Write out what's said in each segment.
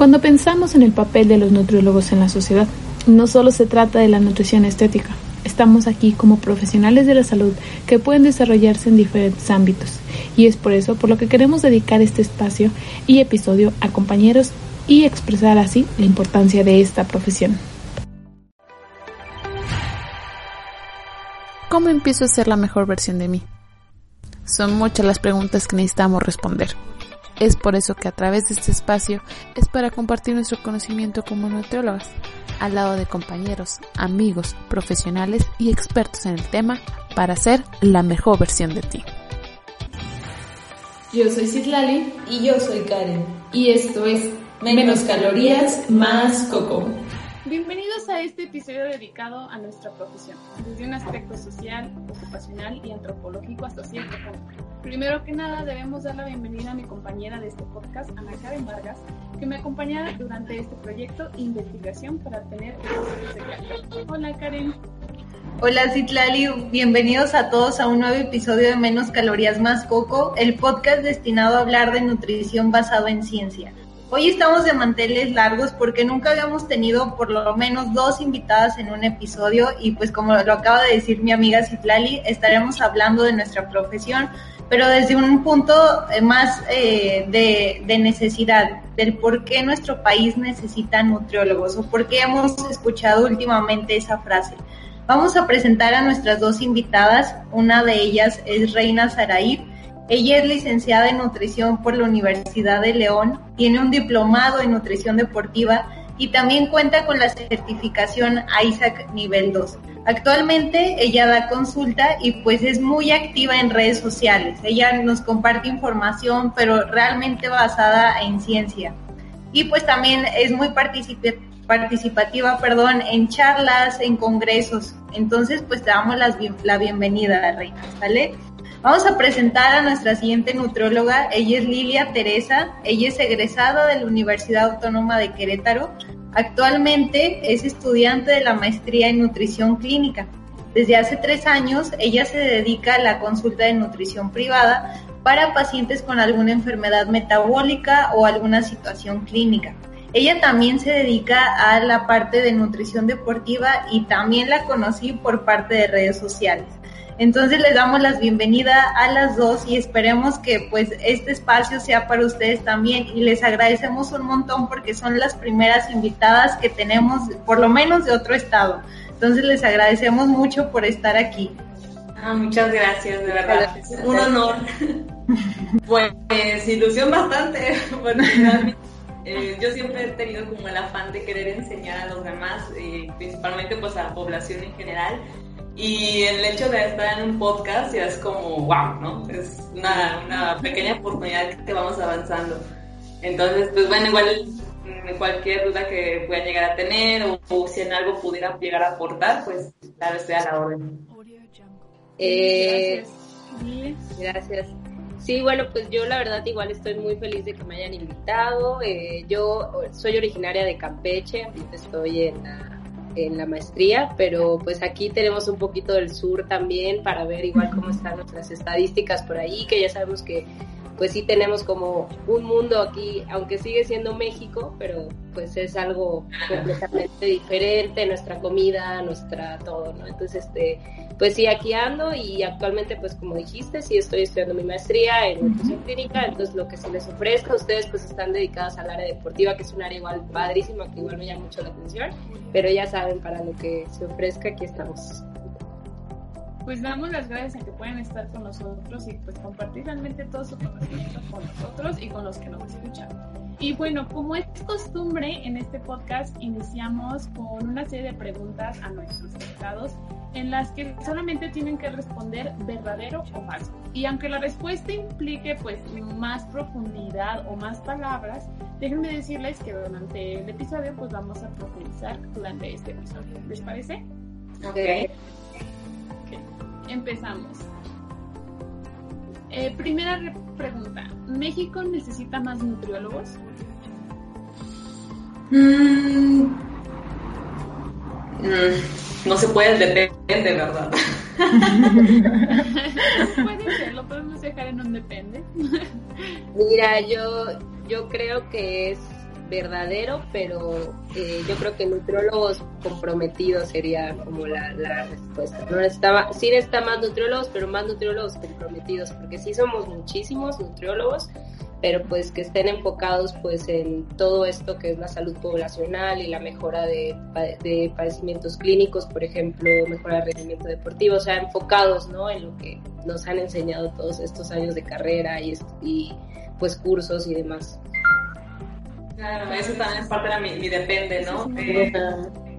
Cuando pensamos en el papel de los nutriólogos en la sociedad, no solo se trata de la nutrición estética, estamos aquí como profesionales de la salud que pueden desarrollarse en diferentes ámbitos y es por eso por lo que queremos dedicar este espacio y episodio a compañeros y expresar así la importancia de esta profesión. ¿Cómo empiezo a ser la mejor versión de mí? Son muchas las preguntas que necesitamos responder. Es por eso que a través de este espacio es para compartir nuestro conocimiento como nutriólogas, al lado de compañeros, amigos, profesionales y expertos en el tema para ser la mejor versión de ti. Yo soy Citlali y yo soy Karen. Y esto es Menos, calorías, más coco. Bienvenidos a este episodio dedicado a nuestra profesión, desde un aspecto social, ocupacional y antropológico hasta cierto punto. Primero que nada, debemos dar la bienvenida a mi compañera de este podcast, Ana Karen Vargas, que me acompañará durante este proyecto investigación para tener. Hola Karen. Hola Citlali, bienvenidos a todos a un nuevo episodio de Menos Calorías Más Coco, el podcast destinado a hablar de nutrición basado en ciencia. Hoy estamos de manteles largos porque nunca habíamos tenido por lo menos dos invitadas en un episodio y pues como lo acaba de decir mi amiga Citlali, estaremos hablando de nuestra profesión, pero desde un punto eh, más eh, de, necesidad, del por qué nuestro país necesita nutriólogos o por qué hemos escuchado últimamente esa frase. Vamos a presentar a nuestras dos invitadas, una de ellas es Reina Saraí, ella es licenciada en nutrición por la Universidad de León, tiene un diplomado en nutrición deportiva y también cuenta con la certificación ISAC nivel 2. Actualmente ella da consulta y pues es muy activa en redes sociales. Ella nos comparte información, pero realmente basada en ciencia. Y pues también es muy participativa, perdón, en charlas, en congresos. Entonces, pues te damos la bienvenida, Reina, ¿vale? Vamos a presentar a nuestra siguiente nutrióloga. Ella es Lilia Teresa. Ella es egresada de la Universidad Autónoma de Querétaro. Actualmente es estudiante de la maestría en nutrición clínica. Desde hace tres años, ella se dedica a la consulta de nutrición privada para pacientes con alguna enfermedad metabólica o alguna situación clínica. Ella también se dedica a la parte de nutrición deportiva y también la conocí por parte de redes sociales. Entonces les damos las bienvenidas a las dos y esperemos que pues este espacio sea para ustedes también y les agradecemos un montón porque son las primeras invitadas que tenemos por lo menos de otro estado. Entonces les agradecemos mucho por estar aquí. Ah, muchas gracias, de verdad. Un honor. pues ilusión bastante. Bueno, eh, yo siempre he tenido como el afán de querer enseñar a los demás, eh, principalmente pues a la población en general. Y el hecho de estar en un podcast ya es como, wow, ¿no? Es una, una pequeña oportunidad que vamos avanzando. Entonces, pues bueno, igual mm, cualquier duda que puedan llegar a tener o, si en algo pudiera llegar a aportar, pues claro, estoy a la orden. Eh, gracias. Sí, bueno, pues yo la verdad igual estoy muy feliz de que me hayan invitado. Eh, yo soy originaria de Campeche, estoy en la en la maestría, pero pues aquí tenemos un poquito del sur también para ver igual cómo están nuestras estadísticas por ahí, que ya sabemos que pues sí tenemos como un mundo aquí, aunque sigue siendo México, pero pues es algo completamente diferente, nuestra comida, nuestra todo, ¿no? Entonces, este, pues sí, aquí ando y actualmente, pues como dijiste, sí estoy estudiando mi maestría en nutrición clínica, entonces lo que se les ofrezca, ustedes pues están dedicados al área deportiva, que es un área igual padrísima, que igual me llama mucho la atención, pero ya saben, para lo que se ofrezca, aquí estamos pues damos las gracias a que puedan estar con nosotros y pues compartir realmente todo su conocimiento con nosotros y con los que nos escuchan. Y bueno, como es costumbre en este podcast, iniciamos con una serie de preguntas a nuestros invitados en las que solamente tienen que responder verdadero o falso. Y aunque la respuesta implique pues más profundidad o más palabras, déjenme decirles que durante el episodio pues vamos a profundizar durante este episodio. ¿Les parece? Ok. Empezamos. Eh, primera pregunta. ¿México necesita más nutriólogos? Mm. Mm, no se puede, depende, ¿verdad? puede ser, lo podemos dejar en un depende. Mira, yo, yo creo que es verdadero, pero eh, yo creo que nutriólogos comprometidos sería como la, respuesta. No necesitaba, sí necesita más nutriólogos, pero más nutriólogos comprometidos, porque sí somos muchísimos nutriólogos, pero pues que estén enfocados pues en todo esto que es la salud poblacional y la mejora de, de padecimientos clínicos, por ejemplo, mejora de rendimiento deportivo, o sea, enfocados, ¿no? En lo que nos han enseñado todos estos años de carrera y, y pues cursos y demás. Claro, eso también es parte de mi, depende, ¿no? Eh,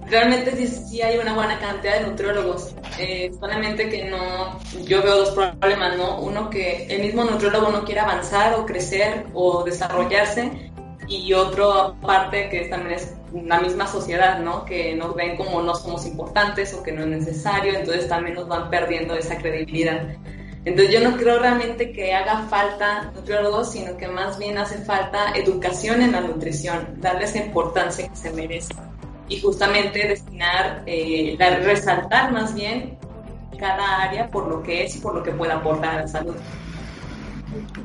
realmente sí, sí, hay una buena cantidad de nutriólogos, eh, solamente que no, yo veo dos problemas, ¿no? Uno que el mismo nutriólogo no quiere avanzar o crecer o desarrollarse y otro aparte que también es la misma sociedad, ¿no? Que nos ven como no somos importantes o que no es necesario, entonces también nos van perdiendo esa credibilidad. Entonces yo no creo realmente que haga falta nutriólogos, sino que más bien hace falta educación en la nutrición, darle esa importancia que se merece y justamente destinar, eh, resaltar más bien cada área por lo que es y por lo que puede aportar a la salud.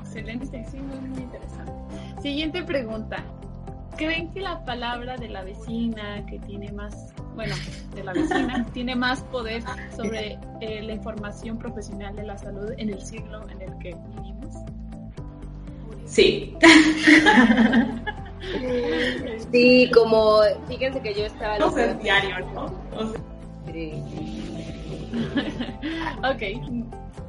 Excelente, sí, muy interesante. Siguiente pregunta. ¿Creen que la palabra de la vecina que tiene más bueno, de la vecina, tiene más poder sobre eh, la información profesional de la salud en el siglo en el que vivimos? Sí. sí, como, fíjense que yo estaba... No sé, diario, ¿no? Sí. ok.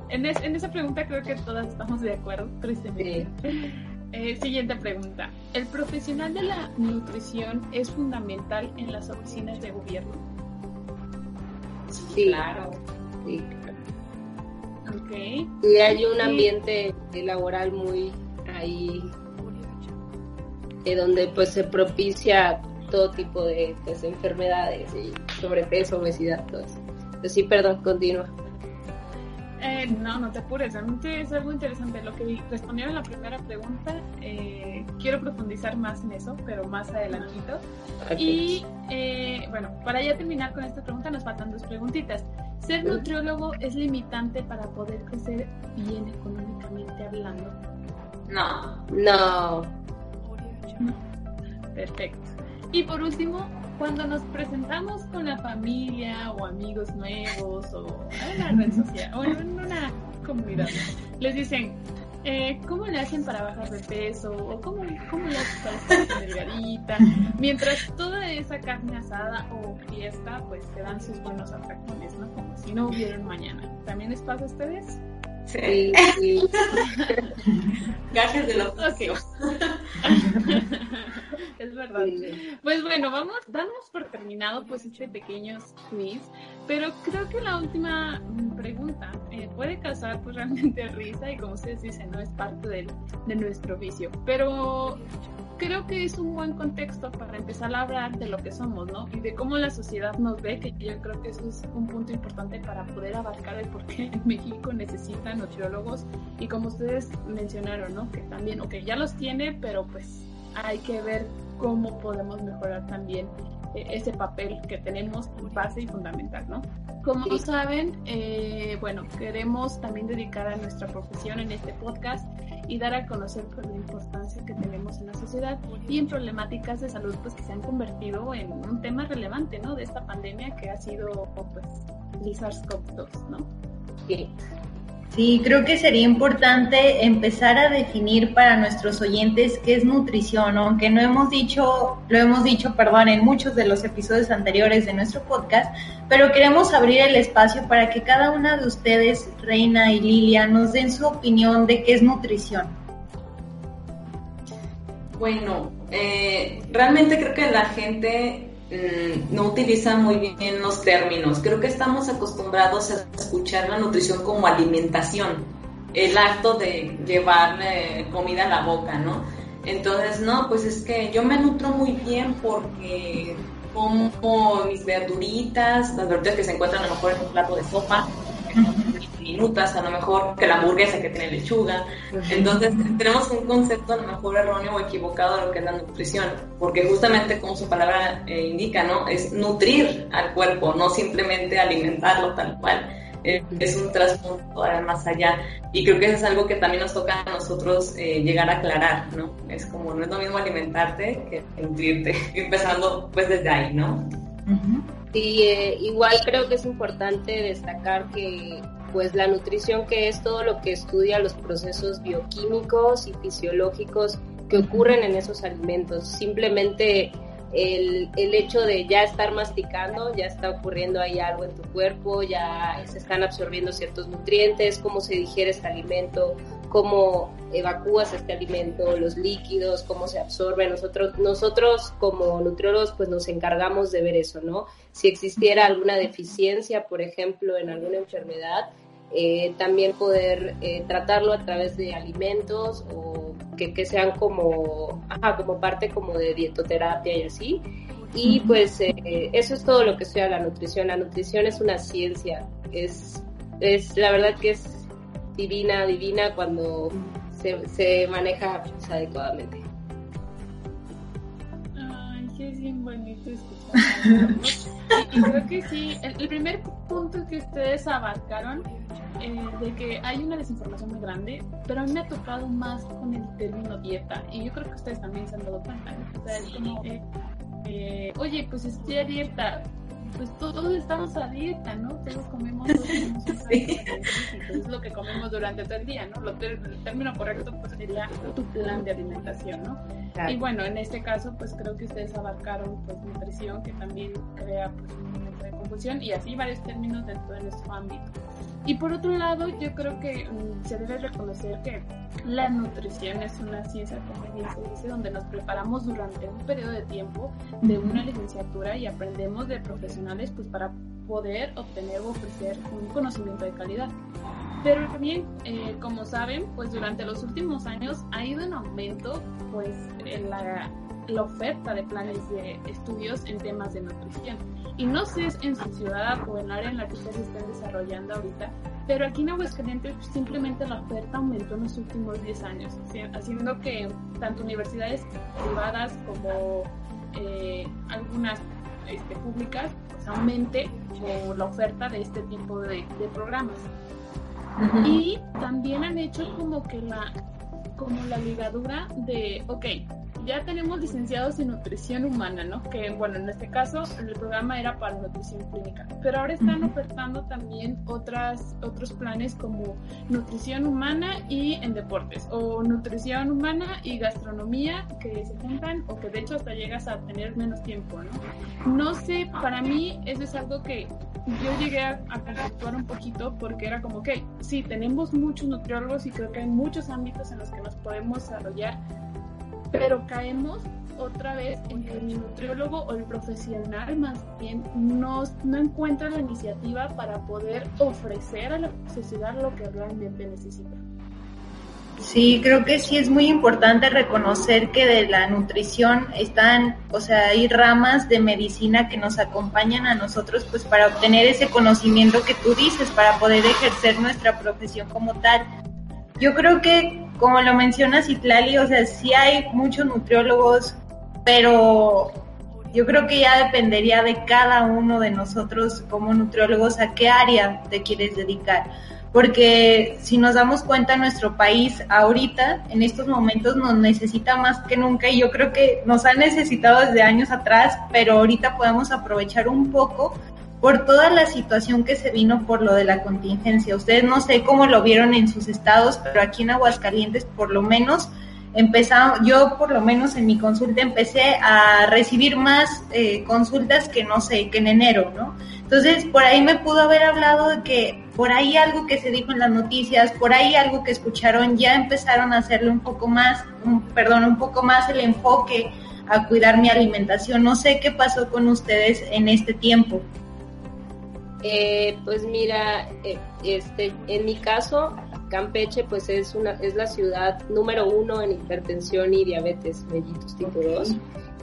En, en, esa pregunta creo que todas estamos de acuerdo, tristemente. Sí. Eh, siguiente pregunta. ¿El profesional de la nutrición es fundamental en las oficinas de gobierno? Sí, claro. Sí. Y hay un ambiente laboral muy ahí eh, donde pues se propicia todo tipo de pues, enfermedades y sobrepeso, obesidad, todo eso. Pues sí, perdón, continúa. Eh, no, no te apures, realmente es algo interesante. Lo que respondieron a la primera pregunta, eh, quiero profundizar más en eso, pero más adelantito. Y eh, bueno, para ya terminar con esta pregunta, nos faltan dos preguntitas. ¿Ser nutriólogo es limitante para poder crecer bien económicamente hablando? No. No. Perfecto. Y por último, cuando nos presentamos con la familia o amigos nuevos o en una red social o en una comunidad, les dicen, eh, ¿cómo le hacen para bajar de peso? ¿O cómo, cómo le hacen para estar delgadita? Mientras toda esa carne asada o fiesta, pues te dan sus buenos atracciones, ¿no? Como si no hubieran mañana. ¿También les pasa a ustedes? Sí. Gajes de los okay. es verdad. Pues bueno, vamos, damos por terminado pues este pequeño quiz, pero creo que la última pregunta eh, puede causar pues realmente risa y como ustedes dicen, no es parte de nuestro vicio, pero creo que es un buen contexto para empezar a hablar de lo que somos, ¿no? Y de cómo la sociedad nos ve, que yo creo que eso es un punto importante para poder abarcar el por qué México necesita nutriólogos y como ustedes mencionaron, ¿no? Que también, ok, ya los tiene, pero pues hay que ver cómo podemos mejorar también eh, ese papel que tenemos base y fundamental, ¿no? Como saben, eh, bueno, queremos también dedicar a nuestra profesión en este podcast y dar a conocer pues, la importancia que tenemos en la sociedad y en problemáticas de salud pues que se han convertido en un tema relevante, ¿no? De esta pandemia que ha sido pues el SARS-CoV-2, ¿no? Sí. Sí, creo que sería importante empezar a definir para nuestros oyentes qué es nutrición, aunque no hemos dicho, lo hemos dicho, perdón, en muchos de los episodios anteriores de nuestro podcast, pero queremos abrir el espacio para que cada una de ustedes, Reina y Lilia, nos den su opinión de qué es nutrición. Bueno, eh, realmente creo que la gente no utiliza muy bien los términos. Creo que estamos acostumbrados a escuchar la nutrición como alimentación, el acto de llevarle comida a la boca, ¿no? Entonces, no, pues es que yo me nutro muy bien porque como mis verduritas, las verduritas que se encuentran a lo mejor en un plato de sopa, minutas, a lo mejor que la hamburguesa que tiene lechuga. Entonces, tenemos un concepto a lo mejor erróneo o equivocado de lo que es la nutrición, porque justamente como su palabra eh, indica, ¿no? Es nutrir al cuerpo, no simplemente alimentarlo tal cual. eh, es un trasfondo más allá. Y creo que eso es algo que también nos toca a nosotros eh, llegar a aclarar, ¿no? Es como, no es lo mismo alimentarte que nutrirte, empezando pues desde ahí, ¿no? Y eh, igual creo que es importante destacar que pues la nutrición que es todo lo que estudia los procesos bioquímicos y fisiológicos que ocurren en esos alimentos. Simplemente el, el, hecho de ya estar masticando, ya está ocurriendo ahí algo en tu cuerpo, ya se están absorbiendo ciertos nutrientes, cómo se digiere este alimento, cómo evacúas este alimento, los líquidos, cómo se absorbe. Nosotros, nosotros como nutriólogos pues nos encargamos de ver eso, ¿no? Si existiera alguna deficiencia, por ejemplo, en alguna enfermedad, eh, también poder eh, tratarlo a través de alimentos o que, que sean como, ajá, como parte como de dietoterapia y así. Y pues eh, eso es todo lo que estudia la nutrición. La nutrición es una ciencia, es, es la verdad que es divina, divina cuando se, se maneja pues, adecuadamente. Ay, sí, es bien bonito escuchar. y, creo que sí, el, primer punto que ustedes abarcaron, eh, de que hay una desinformación muy grande, pero a mí me ha tocado más con el término dieta, y yo creo que ustedes también se han dado cuenta, ¿no? O sea, es como, eh, eh, oye, pues estoy a dieta, pues todos estamos a dieta, ¿no? Todos comemos, todos es lo que comemos durante todo el día, ¿no? Lo, el término correcto pues sería tu plan de alimentación, ¿no? Y bueno, en este caso pues creo que ustedes abarcaron pues nutrición que también crea pues un momento de confusión y así varios términos dentro de nuestro ámbito. Y por otro lado, yo creo que mm, se debe reconocer que la nutrición es una ciencia, como bien se dice, donde nos preparamos durante un periodo de tiempo de una licenciatura y aprendemos de profesionales pues para poder obtener o ofrecer un conocimiento de calidad. Pero también, eh, como saben, pues durante los últimos años ha ido en aumento pues en la la oferta de planes de estudios en temas de nutrición. Y no sé en su ciudad o en el área en la que ustedes estén desarrollando ahorita, pero aquí en Aguascalientes simplemente la oferta aumentó en los últimos 10 años, haciendo que tanto universidades privadas como eh, algunas este, públicas pues, aumente la oferta de este tipo de, de programas. Y también han hecho como que la como la ligadura de, ok, ya tenemos licenciados en nutrición humana, ¿no? Que bueno, en este caso el programa era para nutrición clínica, pero ahora están ofertando también otras, otros planes como nutrición humana y en deportes, o nutrición humana y gastronomía que se juntan o que de hecho hasta llegas a tener menos tiempo, ¿no? No sé, para mí eso es algo que yo llegué a, a un poquito porque era como, ok, sí, tenemos muchos nutriólogos y creo que hay muchos ámbitos en los que nos podemos desarrollar, pero caemos otra vez en el nutriólogo o el profesional más bien no, no encuentra la iniciativa para poder ofrecer a la sociedad lo que realmente necesita. Sí, creo que sí es muy importante reconocer que de la nutrición están, o sea, hay ramas de medicina que nos acompañan a nosotros pues para obtener ese conocimiento que tú dices, para poder ejercer nuestra profesión como tal. Yo creo que, como lo mencionas Itlali, o sea, sí hay muchos nutriólogos, pero yo creo que ya dependería de cada uno de nosotros como nutriólogos a qué área te quieres dedicar. Porque si nos damos cuenta, nuestro país ahorita, en estos momentos, nos necesita más que nunca y yo creo que nos ha necesitado desde años atrás, pero ahorita podemos aprovechar un poco por toda la situación que se vino por lo de la contingencia. Ustedes no sé cómo lo vieron en sus estados, pero aquí en Aguascalientes por lo menos empezamos, yo por lo menos en mi consulta empecé a recibir más eh, consultas que no sé, que en enero, ¿no? Entonces, por ahí me pudo haber hablado de que por ahí algo que se dijo en las noticias, por ahí algo que escucharon, ya empezaron a hacerle un poco más, perdón, un poco más el enfoque a cuidar mi alimentación. No sé qué pasó con ustedes en este tiempo. Eh, pues mira, eh, este, en mi caso, Campeche pues es una es la ciudad número uno en hipertensión y diabetes mellitus tipo 2.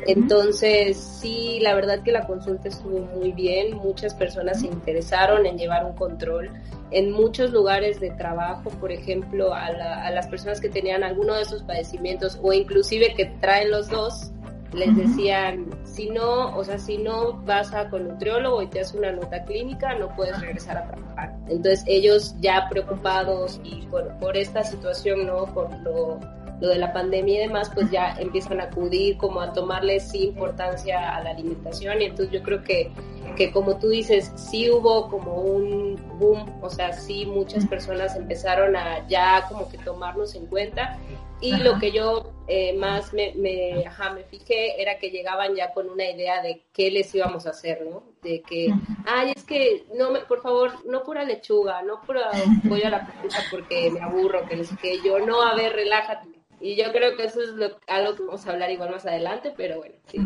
Entonces, sí, la verdad que la consulta estuvo muy bien, muchas personas se interesaron en llevar un control. En muchos lugares de trabajo, por ejemplo, a, las personas que tenían alguno de esos padecimientos o inclusive que traen los dos, les decían, si no, o sea, si no vas a con nutriólogo y te haces una nota clínica, no puedes regresar a trabajar. Entonces ellos ya preocupados y por, por esta situación, ¿no? Por lo lo de la pandemia y demás, pues ya empiezan a acudir como a tomarle sí importancia a la alimentación y entonces yo creo que, que como tú dices, sí hubo como un boom, o sea, sí muchas personas empezaron a ya como que tomarnos en cuenta. Y lo que yo eh, más me, me, ajá, me fijé era que llegaban ya con una idea de qué les íbamos a hacer, ¿no? De que, ay, es que, no me, por favor, no pura lechuga, no pura pollo a la plancha porque me aburro, que no sé qué, yo, no, a ver, relájate, y yo creo que eso es lo, algo que vamos a hablar igual más adelante, pero bueno, sí.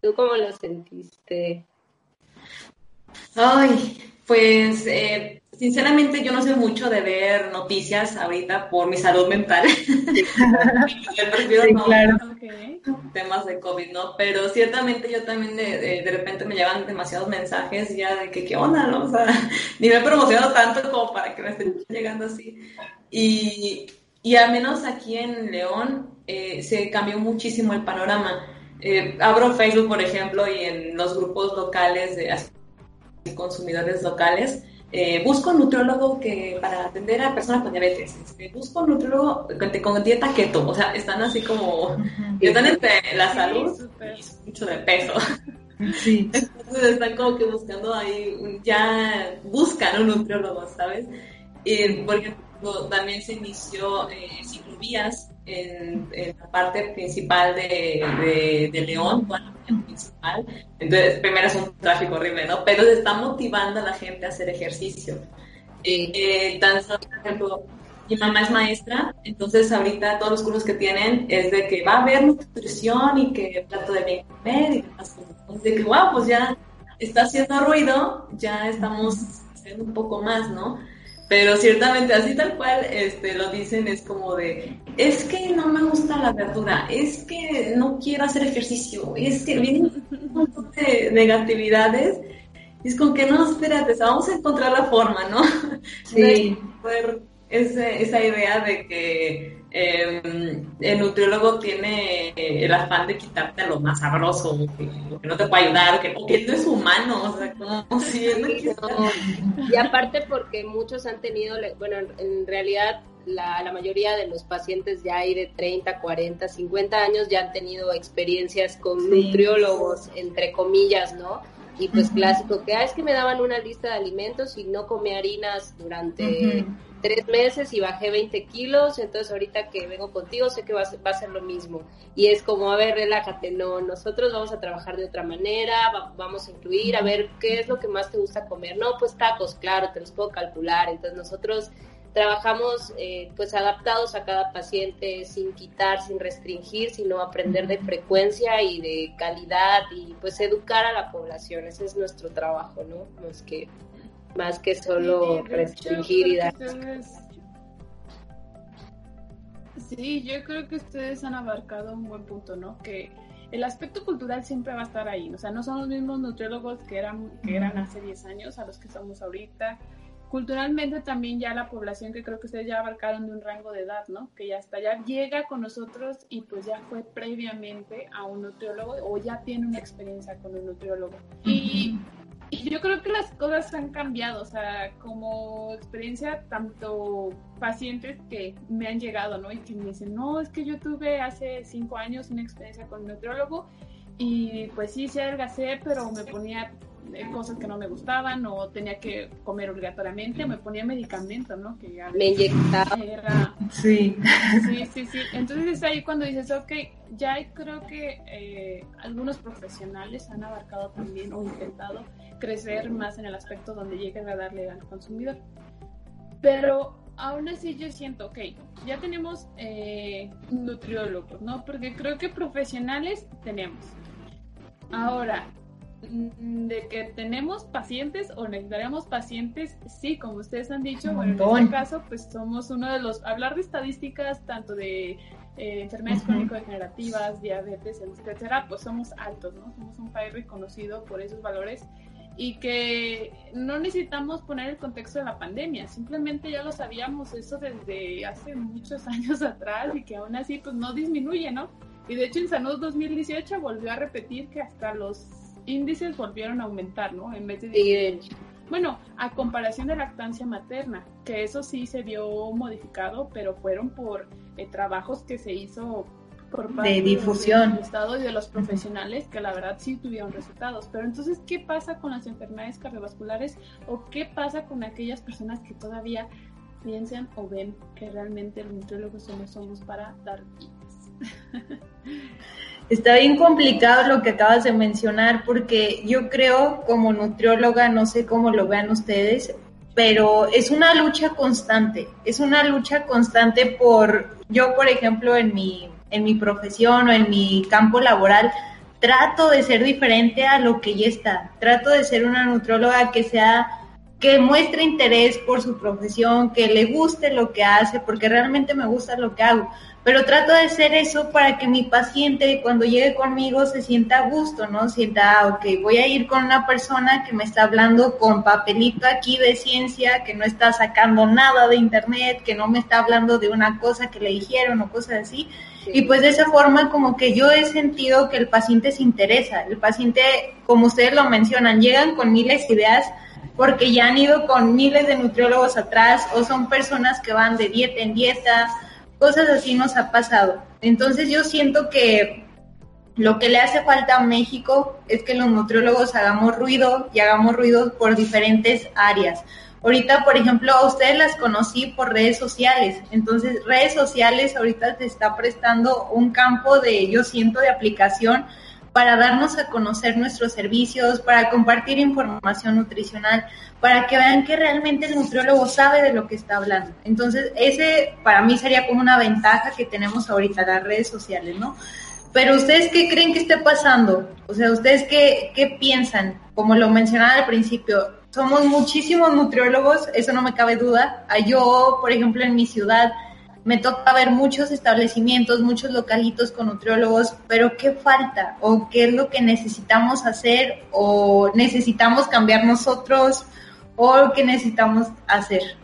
¿Tú cómo lo sentiste? Ay, pues eh, sinceramente yo no sé mucho de ver noticias ahorita por mi salud mental. prefiero claro. temas de COVID, ¿no? Pero ciertamente yo también de, de, repente me llevan demasiados mensajes ya de que qué onda, ¿no? O sea, ni me he promocionado tanto como para que me estén llegando así. Y y al menos aquí en León eh, se cambió muchísimo el panorama. Eh, abro Facebook, por ejemplo, y en los grupos locales de consumidores locales, eh, busco un nutriólogo que para atender a personas con diabetes, este, busco un nutriólogo con, dieta keto, o sea, están así como, están entre la salud y mucho de peso. Sí. Entonces están como que buscando ahí, ya buscan un nutriólogo, ¿sabes? Y porque también se inició eh, ciclovías en, la parte principal de, de, León, bueno, principal. Entonces, primero es un tráfico horrible, ¿no? Pero se está motivando a la gente a hacer ejercicio. Eh, por ejemplo, mi mamá es maestra, entonces ahorita todos los cursos que tienen es de que va a haber nutrición y que plato de bien comer y demás cosas. De que, wow, pues ya está haciendo ruido, ya estamos haciendo un poco más, ¿no? Pero ciertamente, así tal cual este, lo dicen, es como de, es que no me gusta la verdura, es que no quiero hacer ejercicio, es que vienen un montón de negatividades. es con que no, espérate, vamos a encontrar la forma, ¿no? Sí. esa idea de que Em, el nutriólogo tiene el afán de quitarte lo más sabroso, lo que no te puede ayudar, que, que no es humano, o sea, como si Y aparte porque muchos han tenido, bueno, en realidad la, la, mayoría de los pacientes ya hay de 30, 40, 50 años ya han tenido experiencias con nutriólogos, entre comillas, ¿no? Y pues clásico, que ah, es que me daban una lista de alimentos y no comí harinas durante tres meses y bajé 20 kilos, entonces ahorita que vengo contigo sé que va a, ser, va a ser lo mismo. Y es como, a ver, relájate, no, nosotros vamos a trabajar de otra manera, vamos a incluir, a ver, ¿qué es lo que más te gusta comer? No, pues tacos, claro, te los puedo calcular. Entonces nosotros trabajamos eh, pues adaptados a cada paciente sin quitar, sin restringir, sino aprender de frecuencia y de calidad y pues educar a la población. Ese es nuestro trabajo, ¿no? Más que más que solo restringir y dar. Sí, yo creo que ustedes han abarcado un buen punto, ¿no? Que el aspecto cultural siempre va a estar ahí, o sea, no son los mismos nutriólogos que eran, que eran hace 10 años a los que somos ahorita. Culturalmente también ya la población que creo que ustedes ya abarcaron de un rango de edad, ¿no? Que ya hasta ya llega con nosotros y pues ya fue previamente a un nutriólogo o ya tiene una experiencia con un nutriólogo. Y y yo creo que las cosas han cambiado, o sea, como experiencia, tanto pacientes que me han llegado, ¿no? Y que me dicen, no, es que yo tuve hace cinco años una experiencia con un nutriólogo y pues sí, sí adelgacé, pero me ponía cosas que no me gustaban o tenía que comer obligatoriamente, me ponía medicamento, ¿no? Que ya me inyectaba. Era... Sí. Sí, sí, sí. Entonces es ahí cuando dices, ok, ya creo que eh, algunos profesionales han abarcado también o intentado crecer más en el aspecto donde lleguen a darle al consumidor. Pero aún así yo siento, ok, ya tenemos eh, nutriólogos, ¿no? Porque creo que profesionales tenemos. Ahora, mm, de que tenemos pacientes o necesitaremos pacientes, sí, como ustedes han dicho, bueno, en este caso, pues somos uno de los, hablar de estadísticas, tanto de eh, enfermedades crónico-degenerativas, diabetes, etcétera, pues somos altos, ¿no? Somos un país reconocido por esos valores y que no necesitamos poner el contexto de la pandemia, simplemente ya lo sabíamos eso desde hace muchos años atrás y que aún así pues no disminuye, ¿no? Y de hecho en Salud 2018 volvió a repetir que hasta los índices volvieron a aumentar, ¿no? En vez de... Bueno, a comparación de lactancia materna, que eso sí se vio modificado, pero fueron por eh, trabajos que se hizo por parte de difusión del Estado y de los profesionales que la verdad sí tuvieron resultados. Pero entonces, ¿qué pasa con las enfermedades cardiovasculares o qué pasa con aquellas personas que todavía piensan o ven que realmente los nutriólogos somos, somos para dar vidas? Está bien complicado lo que acabas de mencionar porque yo creo como nutrióloga, no sé cómo lo vean ustedes, pero es una lucha constante, es una lucha constante por, yo por ejemplo en mi en mi profesión o en mi campo laboral, trato de ser diferente a lo que ya está. Trato de ser una nutróloga que sea que muestre interés por su profesión, que le guste lo que hace, porque realmente me gusta lo que hago. Pero trato de ser eso para que mi paciente cuando llegue conmigo se sienta a gusto, ¿no? Sienta, ah, ok, voy a ir con una persona que me está hablando con papelito aquí de ciencia, que no está sacando nada de internet, que no me está hablando de una cosa que le dijeron o cosas así, y pues de esa forma como que yo he sentido que el paciente se interesa. El paciente, como ustedes lo mencionan, llegan con miles de ideas porque ya han ido con miles de nutriólogos atrás o son personas que van de dieta en dieta, cosas así nos ha pasado. Entonces yo siento que lo que le hace falta a México es que los nutriólogos hagamos ruido y hagamos ruido por diferentes áreas. Ahorita, por ejemplo, a ustedes las conocí por redes sociales. Entonces, redes sociales ahorita te está prestando un campo de, yo siento, de aplicación para darnos a conocer nuestros servicios, para compartir información nutricional, para que vean que realmente el nutriólogo sabe de lo que está hablando. Entonces, ese para mí sería como una ventaja que tenemos ahorita las redes sociales, ¿no? Pero ustedes qué creen que esté pasando? O sea, ustedes qué, qué piensan? Como lo mencionaba al principio, somos muchísimos nutriólogos, eso no me cabe duda. Yo, por ejemplo, en mi ciudad me toca ver muchos establecimientos, muchos localitos con nutriólogos, pero ¿qué falta? ¿O qué es lo que necesitamos hacer? ¿O necesitamos cambiar nosotros? ¿O qué necesitamos hacer?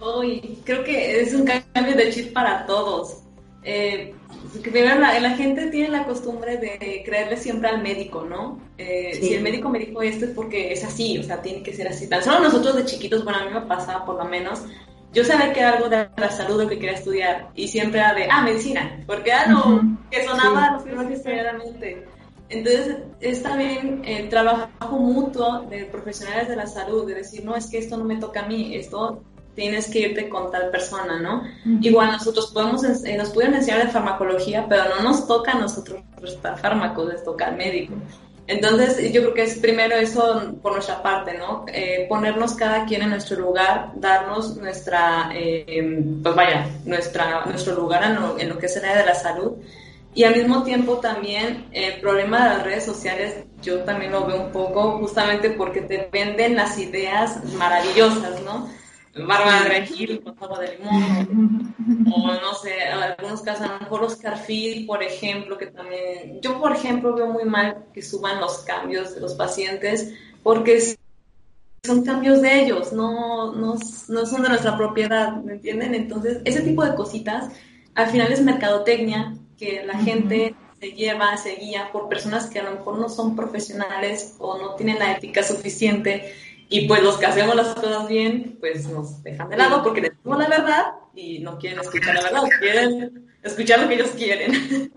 Hoy creo que es un cambio de chip para todos. Eh, la, la, gente tiene la costumbre de creerle siempre al médico, ¿no? Eh, si el médico me dijo esto es porque es así, o sea, tiene que ser así. Tan solo nosotros de chiquitos, bueno, a mí me pasaba por lo menos, yo sabía que era algo de la salud lo que quería estudiar y siempre era de, ah, medicina, porque era lo que sonaba sí. lo Entonces, está bien el trabajo mutuo de profesionales de la salud, de decir, no, es que esto no me toca a mí, esto tienes que irte con tal persona, ¿no? Igual nosotros podemos, eh, nos pueden enseñar de farmacología, pero no nos toca a nosotros prestar fármacos, les toca al médico. Entonces, yo creo que es primero eso por nuestra parte, ¿no? Eh, ponernos cada quien en nuestro lugar, darnos nuestra, eh, pues vaya, nuestra, nuestro lugar en lo, en lo que es el área de la salud. Y al mismo tiempo también el problema de las redes sociales, yo también lo veo un poco justamente porque te venden las ideas maravillosas, ¿no? Barba de regil con agua de limón, o no sé, en algunos casos, a lo mejor Oscar Phil, por ejemplo, que también, yo por ejemplo veo muy mal que suban los cambios de los pacientes, porque son cambios de ellos, no, no, no son de nuestra propiedad, ¿me entienden? Entonces, ese tipo de cositas, al final es mercadotecnia, que la gente se lleva, se guía por personas que a lo mejor no son profesionales o no tienen la ética suficiente y pues los que hacemos las cosas bien, pues nos dejan de lado porque les decimos la verdad y no quieren escuchar la verdad, quieren escuchar lo que ellos quieren.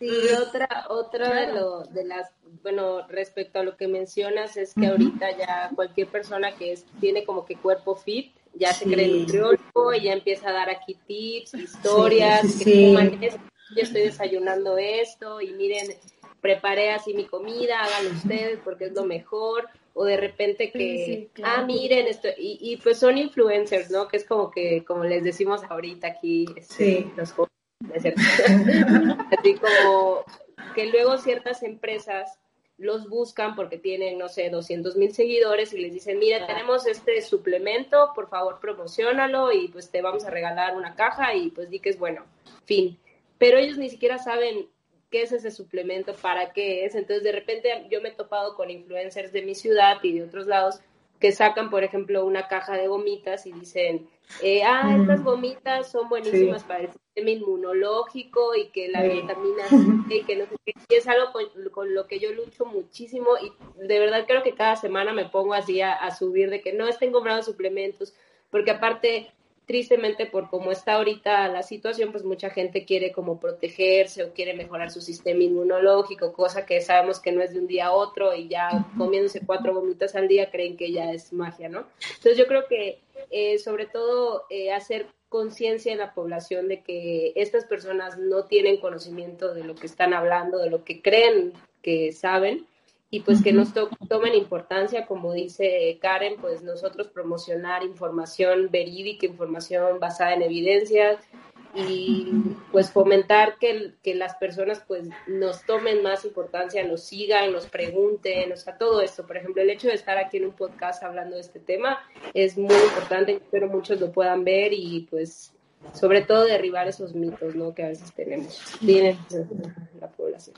Sí, otra, otra de, lo, de las, bueno, respecto a lo que mencionas es que ahorita ya cualquier persona que es, tiene como que cuerpo fit, ya se cree nutriólogo y ya empieza a dar aquí tips, historias, que yo estoy desayunando esto y miren, preparé así mi comida, háganlo ustedes porque es lo mejor o de repente que, ah, miren esto, y, y, pues son influencers, ¿no? Que es como que, como les decimos ahorita aquí, este, los jóvenes, así como que luego ciertas empresas los buscan porque tienen, no sé, 200 mil seguidores y les dicen, mira, tenemos este suplemento, por favor promocionalo y pues te vamos a regalar una caja y pues di que es bueno, fin. Pero ellos ni siquiera saben qué es ese suplemento, para qué es. Entonces, de repente yo me he topado con influencers de mi ciudad y de otros lados que sacan, por ejemplo, una caja de gomitas y dicen, eh, ah, estas gomitas son buenísimas para el sistema inmunológico y que la vitamina C y que no sé qué. Y es algo con, lo que yo lucho muchísimo y de verdad creo que cada semana me pongo así a, a subir de que no estén comprando suplementos, porque aparte tristemente por cómo está ahorita la situación, pues mucha gente quiere como protegerse o quiere mejorar su sistema inmunológico, cosa que sabemos que no es de un día a otro y ya comiéndose cuatro gomitas al día creen que ya es magia, ¿no? Entonces yo creo que eh, sobre todo eh, hacer conciencia en la población de que estas personas no tienen conocimiento de lo que están hablando, de lo que creen que saben y pues que nos tomen importancia, como dice Karen, pues nosotros promocionar información verídica, información basada en evidencias y pues fomentar que, que las personas pues nos tomen más importancia, nos sigan, nos pregunten, o sea, todo esto. Por ejemplo, el hecho de estar aquí en un podcast hablando de este tema es muy importante, espero muchos lo puedan ver y pues sobre todo derribar esos mitos, ¿no? Que a veces tenemos, tiene la población.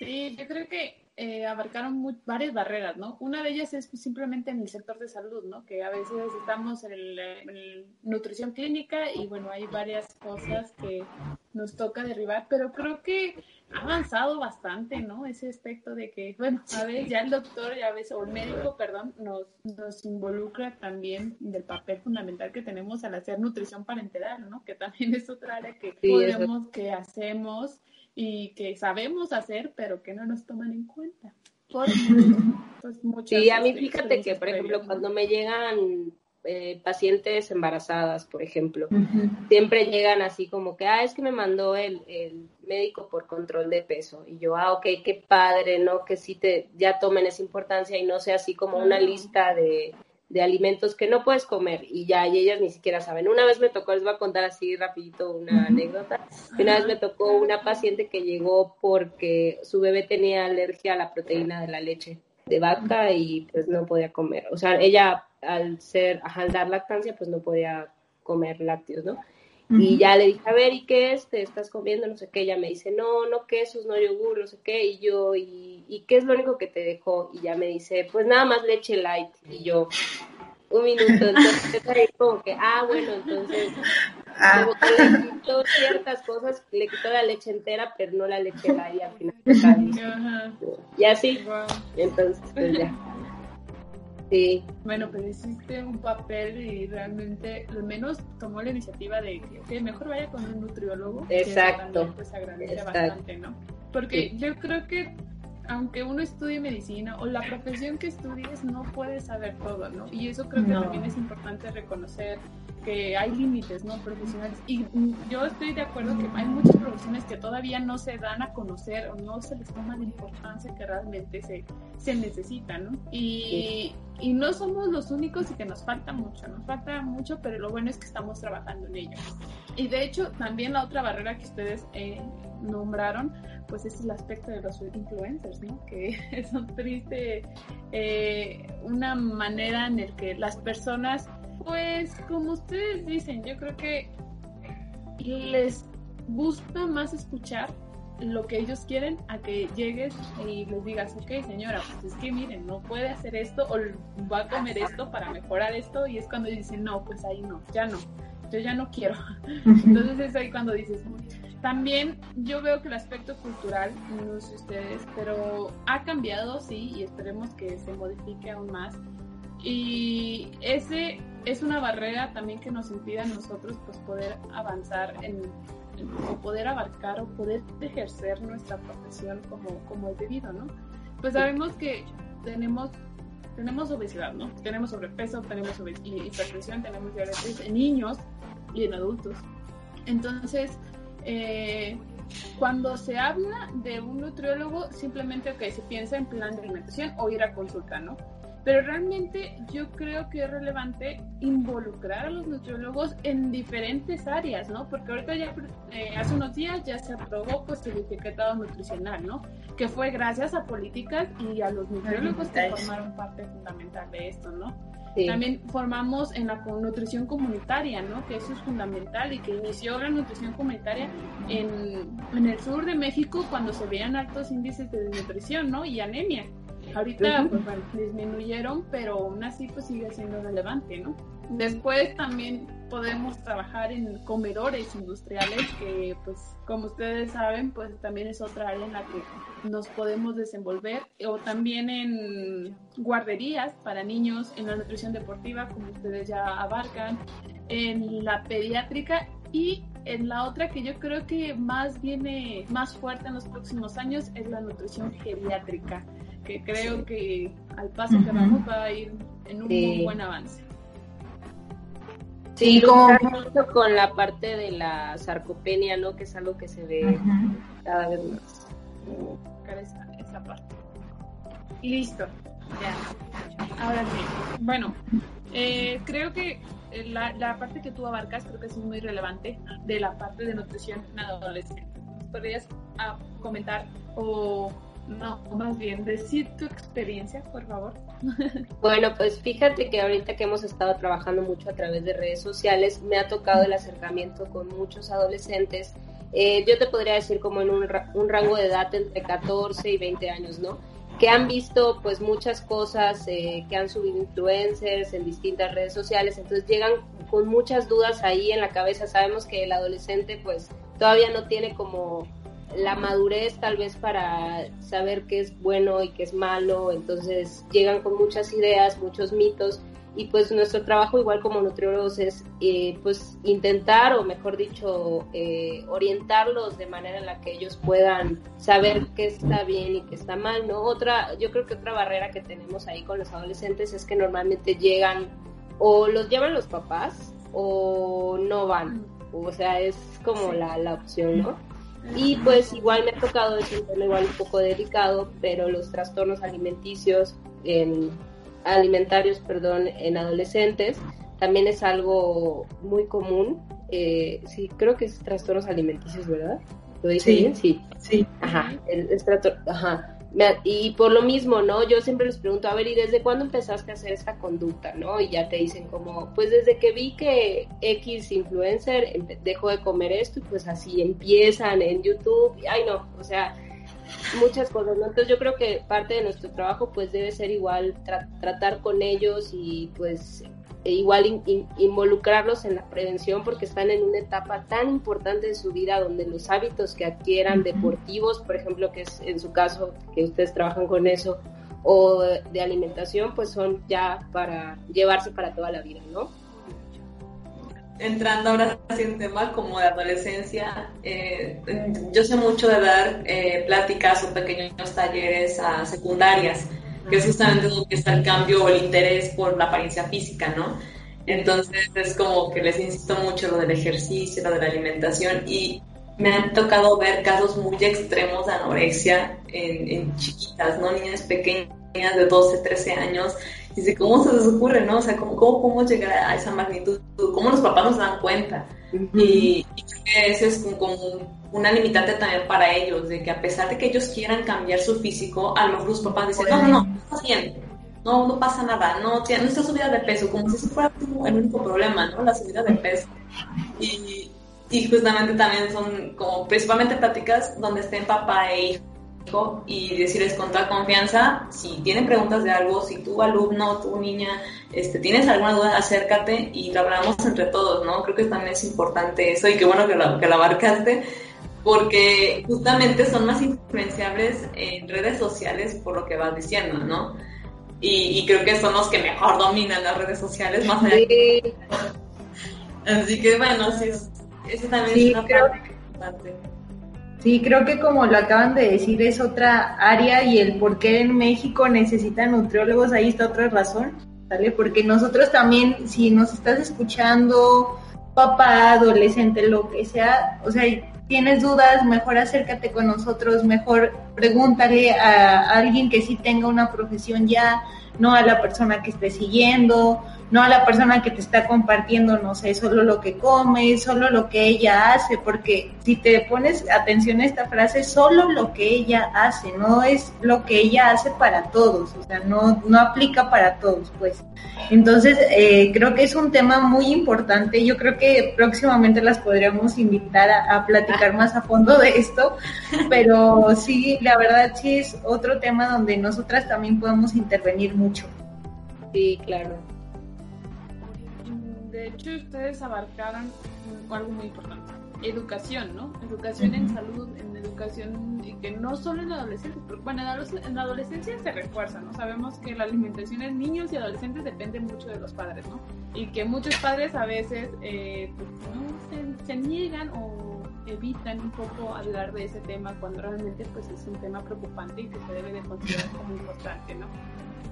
Sí, yo creo que eh, abarcaron varias barreras, ¿no? Una de ellas es simplemente en el sector de salud, ¿no? Que a veces estamos en, el, nutrición clínica y bueno, hay varias cosas que nos toca derribar, pero creo que ha avanzado bastante, ¿no? Ese aspecto de que, bueno, a veces ya el doctor, ya ves, o el médico, perdón, nos, nos involucra también del papel fundamental que tenemos al hacer nutrición parenteral, ¿no? Que también es otra área que podemos, que hacemos y que sabemos hacer, pero que no nos toman en cuenta. Por, pues, sí, a mí fíjate que, por ejemplo, cuando me llegan eh, pacientes embarazadas, por ejemplo, siempre llegan así como que, ah, es que me mandó el, el, médico por control de peso. Y yo, ah, ok, qué padre, ¿no? Que sí te, ya tomen esa importancia y no sea así como una lista de de alimentos que no puedes comer y ya y ellas ni siquiera saben. Una vez me tocó, les voy a contar así rapidito una anécdota. Una vez me tocó una paciente que llegó porque su bebé tenía alergia a la proteína de la leche de vaca y pues no podía comer. O sea, ella al ser, al dar lactancia pues no podía comer lácteos, ¿no? Y ya le dije, a ver, ¿y qué es? ¿Te estás comiendo? No sé qué. Ella me dice, no, no quesos, no yogur, no sé qué. Y yo, ¿y, ¿y qué es lo único que te dejó? Y ya me dice, pues nada más leche light. Y yo, un minuto. Entonces como que, ah, bueno, entonces ah. le quitó ciertas cosas, le quitó la leche entera, pero no la leche light al final. Y así, entonces pues ya. Sí. Bueno, pero hiciste un papel y realmente al menos tomó la iniciativa de que mejor vaya con un nutriólogo. Exacto. pues agradece bastante, ¿no? Porque yo creo que aunque uno estudie medicina o la profesión que estudies, no puedes saber todo, ¿no? Y eso creo que también es importante reconocer que hay límites, ¿no? Profesionales. Y yo estoy de acuerdo que hay muchas profesiones que todavía no se dan a conocer o no se les toma la importancia que realmente se, se necesita, ¿no? Y, y no somos los únicos y que nos falta mucho, nos falta mucho, pero lo bueno es que estamos trabajando en ello. Y de hecho, también la otra barrera que ustedes eh, nombraron, pues es el aspecto de los influencers, ¿no? Que es un triste, eh, una manera en la que las personas, pues como ustedes dicen, yo creo que les gusta más escuchar lo que ellos quieren a que llegues y les digas, ok señora, pues es que miren, no puede hacer esto o va a comer esto para mejorar esto y es cuando dicen, no, pues ahí no, ya no, yo ya no quiero. Entonces es ahí cuando dices, también yo veo que el aspecto cultural, no sé ustedes, pero ha cambiado, sí, y esperemos que se modifique aún más. Y ese es una barrera también que nos impide a nosotros pues poder avanzar en, o poder abarcar o poder ejercer nuestra profesión como, como es debido, ¿no? Pues sabemos que tenemos tenemos obesidad, ¿no? Tenemos sobrepeso, tenemos hipertensión, tenemos diabetes en niños y en adultos. Entonces, eh, cuando se habla de un nutriólogo, simplemente okay, se piensa en plan de alimentación o ir a consulta, ¿no? Pero realmente yo creo que es relevante involucrar a los nutriólogos en diferentes áreas, ¿no? Porque ahorita ya, eh, hace unos días ya se aprobó pues el etiquetado nutricional, ¿no? Que fue gracias a políticas y a los nutriólogos que formaron parte fundamental de esto, ¿no? También formamos en la nutrición comunitaria, ¿no? Que eso es fundamental y que inició la nutrición comunitaria en, en el sur de México cuando se veían altos índices de desnutrición, ¿no? Y anemia. Ahorita, pues bueno, disminuyeron, pero aún así pues sigue siendo relevante, ¿no? Después también podemos trabajar en comedores industriales que pues como ustedes saben pues también es otra área en la que nos podemos desenvolver o también en guarderías para niños en la nutrición deportiva como ustedes ya abarcan en la pediátrica y en la otra que yo creo que más viene más fuerte en los próximos años es la nutrición geriátrica que creo que al paso que vamos va a ir en un muy buen avance. Sí, como con la parte de la sarcopenia, ¿no? Que es algo que se ve cada vez más. Esa, esa parte. Listo. Ya. Ahora sí. Bueno, eh, creo que la, la, parte que tú abarcas creo que es muy relevante de la parte de nutrición en adolescentes. ¿Podrías ah, comentar o no, más bien decir tu experiencia, por favor. Bueno, pues fíjate que ahorita que hemos estado trabajando mucho a través de redes sociales, me ha tocado el acercamiento con muchos adolescentes. Eh, yo te podría decir como en un, un, rango de edad entre 14 y 20 años, ¿no? Que han visto pues muchas cosas, eh, que han subido influencers en distintas redes sociales, entonces llegan con muchas dudas ahí en la cabeza. Sabemos que el adolescente pues todavía no tiene como la madurez tal vez para saber qué es bueno y qué es malo, entonces llegan con muchas ideas, muchos mitos y pues nuestro trabajo igual como nutriólogos es eh, pues intentar o mejor dicho eh, orientarlos de manera en la que ellos puedan saber qué está bien y qué está mal, ¿no? Otra, yo creo que otra barrera que tenemos ahí con los adolescentes es que normalmente llegan o los llevan los papás o no van, o sea, es como la, la opción, ¿no? Y pues igual me ha tocado, es un tema igual un poco delicado, pero los trastornos alimenticios, en, alimentarios, perdón, en adolescentes, también es algo muy común. Eh, sí, creo que es trastornos alimenticios, ¿verdad? ¿Lo dice bien? Sí. Sí. Ajá, el, ajá y por lo mismo, ¿no? Yo siempre les pregunto, a ver, ¿y desde cuándo empezaste a hacer esta conducta, no? Y ya te dicen como, pues desde que vi que X influencer dejó de comer esto y pues así empiezan en YouTube, y, ay no, o sea, muchas cosas, ¿no? Entonces yo creo que parte de nuestro trabajo pues debe ser igual tratar con ellos y pues e igual involucrarlos en la prevención porque están en una etapa tan importante de su vida donde los hábitos que adquieran deportivos, por ejemplo, que es en su caso que ustedes trabajan con eso, o de alimentación, pues son ya para llevarse para toda la vida, ¿no? Entrando ahora en un tema como de adolescencia, eh, yo sé mucho de dar eh, pláticas o pequeños talleres a secundarias que es justamente donde está el cambio o el interés por la apariencia física, ¿no? Entonces es como que les insisto mucho lo del ejercicio, lo de la alimentación y me han tocado ver casos muy extremos de anorexia en, chiquitas, ¿no? Niñas pequeñas de 12, 13 años. Dice, ¿cómo se les ocurre, no? O sea, ¿cómo, cómo podemos llegar a esa magnitud? ¿Cómo los papás nos dan cuenta? Y, y ese es como una limitante también para ellos, de que a pesar de que ellos quieran cambiar su físico, a lo mejor los papás dicen, no, no, no, está bien, no, no pasa nada, no, no está subida de peso, como si eso fuera el único problema, ¿no? La subida de peso. Y, y justamente también son como principalmente pláticas donde estén papá e hijo y decirles con toda confianza, si tienen preguntas de algo, si tu alumno, tu niña, este, tienes alguna duda, acércate y lo hablamos entre todos, ¿no? Creo que también es importante eso y qué bueno que lo, que lo abarcaste, porque justamente son más influenciables en redes sociales por lo que vas diciendo, ¿no? Y, creo que son los que mejor dominan las redes sociales, más allá. Así que bueno, sí, eso también es una parte importante. Sí, creo que como lo acaban de decir es otra área y el por qué en México necesitan nutriólogos, ahí está otra razón, ¿vale? Porque nosotros también, si nos estás escuchando, papá, adolescente, lo que sea, o sea, tienes dudas, mejor acércate con nosotros, mejor pregúntale a alguien que sí tenga una profesión ya, no a la persona que esté siguiendo, no a la persona que te está compartiendo, no sé, solo lo que come, solo lo que ella hace, porque si te pones atención a esta frase, solo lo que ella hace, no es lo que ella hace para todos, o sea, no, no aplica para todos, pues. Entonces, eh, creo que es un tema muy importante, yo creo que próximamente las podríamos invitar a, a platicar más a fondo de esto, pero sí, la verdad sí es otro tema donde nosotras también podemos intervenir mucho. Sí, claro de hecho ustedes abarcaron algo muy importante, educación, ¿no? Educación en salud, en educación y que no solo en la adolescencia, pero bueno, en la adolescencia se refuerza, ¿no? Sabemos que la alimentación en niños y adolescentes depende mucho de los padres, ¿no? Y que muchos padres a veces eh, pues, no, se, niegan o evitan un poco hablar de ese tema cuando realmente pues es un tema preocupante y que se debe de considerar como importante, ¿no?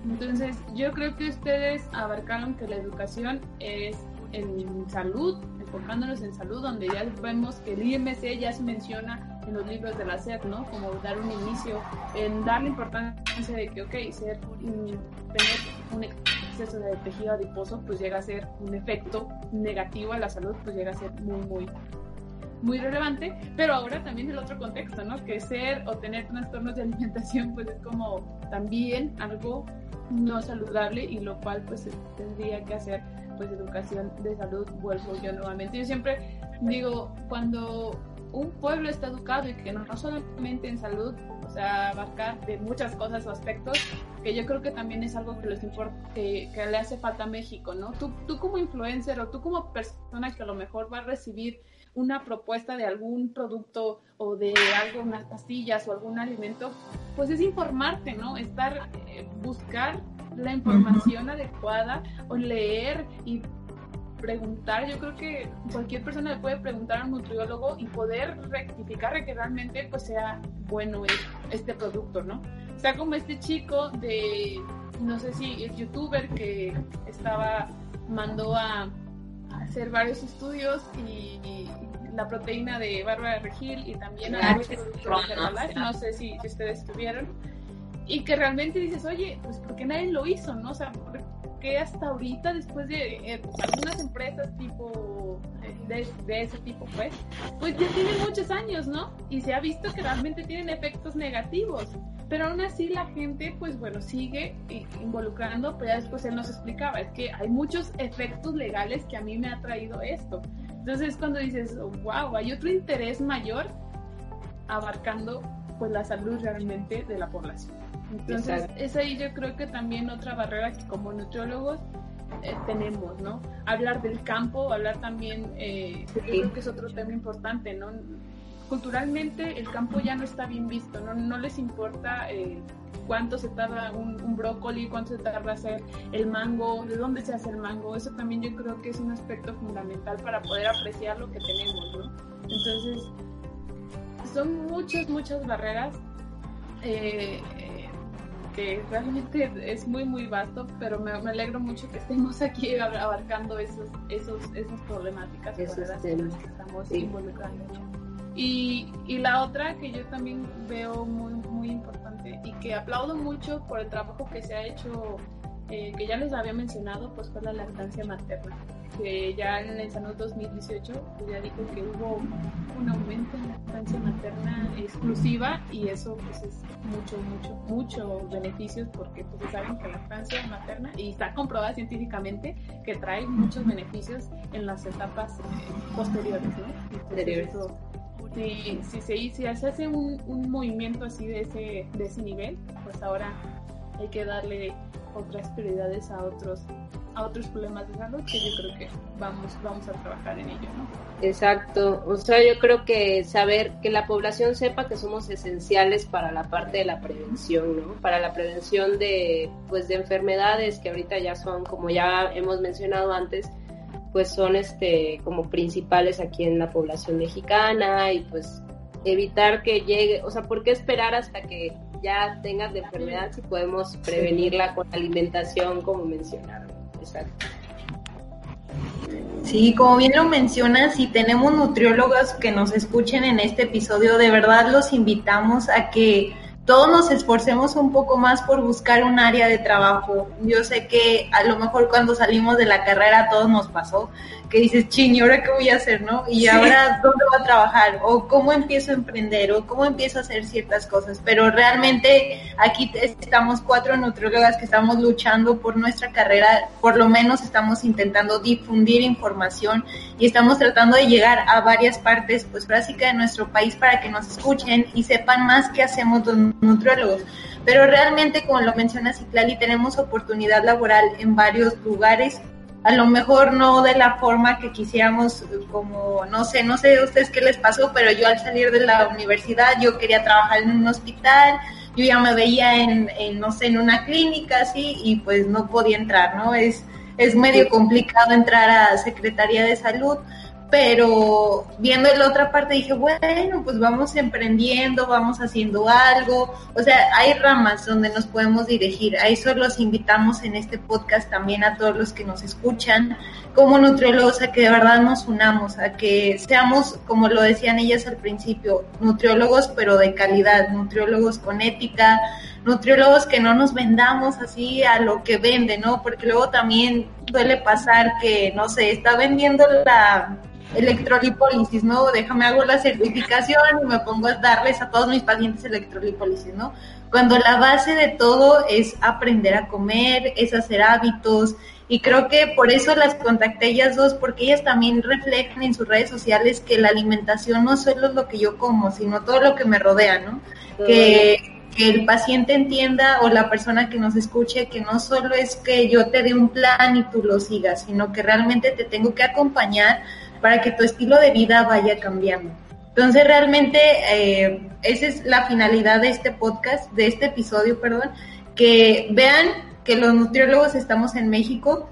Entonces, yo creo que ustedes abarcaron que la educación es en salud, enfocándonos en salud, donde ya vemos que el IMC ya se menciona en los libros de la SED, ¿no? Como dar un inicio, en darle importancia de que, ok, ser, tener un exceso de tejido adiposo, pues llega a ser un efecto negativo a la salud, pues llega a ser muy, muy, muy relevante, pero ahora también el otro contexto, ¿no? Que ser o tener trastornos de alimentación, pues es como también algo no saludable y lo cual pues tendría que hacer pues educación de salud, vuelvo yo nuevamente. Yo siempre digo, cuando un pueblo está educado y que no, solamente en salud, o sea, abarcar de muchas cosas o aspectos, que yo creo que también es algo que les importa, que, le hace falta a México, ¿no? Tú, tú como influencer o tú como persona que a lo mejor va a recibir una propuesta de algún producto o de algo, unas pastillas o algún alimento, pues es informarte, ¿no? Estar, eh, buscar la información adecuada o leer y preguntar, yo creo que cualquier persona le puede preguntar a un nutriólogo y poder rectificar que realmente pues sea bueno este producto, ¿no? O sea, como este chico de, no sé si es youtuber que estaba, mandó a, hacer varios estudios y, la proteína de Bárbara Regil y también a no sé si, si ustedes estuvieron y que realmente dices, oye, pues porque nadie lo hizo, ¿no? O sea, porque hasta ahorita, después de eh, pues, algunas empresas tipo, eh, de, ese tipo, pues, pues ya tienen muchos años, ¿no? Y se ha visto que realmente tienen efectos negativos. Pero aún así la gente, pues bueno, sigue involucrando, pero ya después él nos explicaba, es que hay muchos efectos legales que a mí me ha traído esto. Entonces cuando dices, wow, hay otro interés mayor abarcando pues la salud realmente de la población. Entonces, es ahí yo creo que también otra barrera que como nutriólogos eh, tenemos, ¿no? Hablar del campo, hablar también, eh, yo creo que es otro tema importante, ¿no? Culturalmente el campo ya no está bien visto, no, no les importa eh, cuánto se tarda un, brócoli, cuánto se tarda hacer el mango, de dónde se hace el mango, eso también yo creo que es un aspecto fundamental para poder apreciar lo que tenemos, ¿no? Entonces, son muchas, muchas barreras. Eh, que realmente es muy, muy vasto, pero me, alegro mucho que estemos aquí abarcando esos, esos, esas problemáticas que estamos involucrando. Y, y, la otra que yo también veo muy, muy importante y que aplaudo mucho por el trabajo que se ha hecho, eh, que ya les había mencionado, pues fue la lactancia materna que ya en el Salud 2018 pues ya dijo que hubo un aumento en la lactancia materna exclusiva y eso pues es mucho, mucho, mucho beneficios porque pues saben que la lactancia materna y está comprobada científicamente que trae muchos beneficios en las etapas eh, posteriores, ¿no? Posteriores. si, si, se, si se hace un, un movimiento así de ese, de ese nivel, pues ahora hay que darle otras prioridades a otros a otros problemas de salud que yo creo que vamos, vamos a trabajar en ello, ¿no? Exacto, o sea, yo creo que saber que la población sepa que somos esenciales para la parte de la prevención, ¿no? Para la prevención de, pues, de enfermedades que ahorita ya son, como ya hemos mencionado antes, pues son este como principales aquí en la población mexicana y pues evitar que llegue, o sea, ¿por qué esperar hasta que ya tengas de enfermedad si podemos prevenirla con alimentación como mencionaron? Exacto. Sí, como bien lo mencionas, si tenemos nutriólogos que nos escuchen en este episodio, de verdad los invitamos a que todos nos esforcemos un poco más por buscar un área de trabajo. Yo sé que a lo mejor cuando salimos de la carrera a todos nos pasó, que dices, ching, ¿y ahora qué voy a hacer, no? Y ahora, ¿dónde voy a trabajar? O cómo empiezo a emprender, o cómo empiezo a hacer ciertas cosas. Pero realmente aquí estamos cuatro nutriólogas que estamos luchando por nuestra carrera, por lo menos estamos intentando difundir información y estamos tratando de llegar a varias partes, pues básicas de nuestro país para que nos escuchen y sepan más qué hacemos los nutriólogos pero realmente, como lo menciona Citlali, tenemos oportunidad laboral en varios lugares a lo mejor no de la forma que quisiéramos, como, no sé, no sé a ustedes qué les pasó, pero yo al salir de la universidad yo quería trabajar en un hospital, yo ya me veía en, en no sé, en una clínica así y pues no podía entrar, ¿no? Es, es medio complicado entrar a Secretaría de Salud, pero viendo la otra parte dije, bueno, pues vamos emprendiendo, vamos haciendo algo, o sea, hay ramas donde nos podemos dirigir, a eso los invitamos en este podcast también a todos los que nos escuchan, como nutriólogos, a que de verdad nos unamos, a que seamos, como lo decían ellas al principio, nutriólogos pero de calidad, nutriólogos con ética, nutriólogos que no nos vendamos así a lo que vende, ¿no? Porque luego también suele pasar que, no sé, está vendiendo la electrolipólisis, ¿no? Déjame hago la certificación y me pongo a darles a todos mis pacientes electrolipólisis, ¿no? Cuando la base de todo es aprender a comer, es hacer hábitos, y creo que por eso las contacté ellas dos, porque ellas también reflejan en sus redes sociales que la alimentación no solo es lo que yo como, sino todo lo que me rodea, ¿no? Que, que el paciente entienda o la persona que nos escuche que no solo es que yo te dé un plan y tú lo sigas, sino que realmente te tengo que acompañar para que tu estilo de vida vaya cambiando. Entonces realmente eh, esa es la finalidad de este podcast, de este episodio, perdón, que vean que los nutriólogos estamos en México,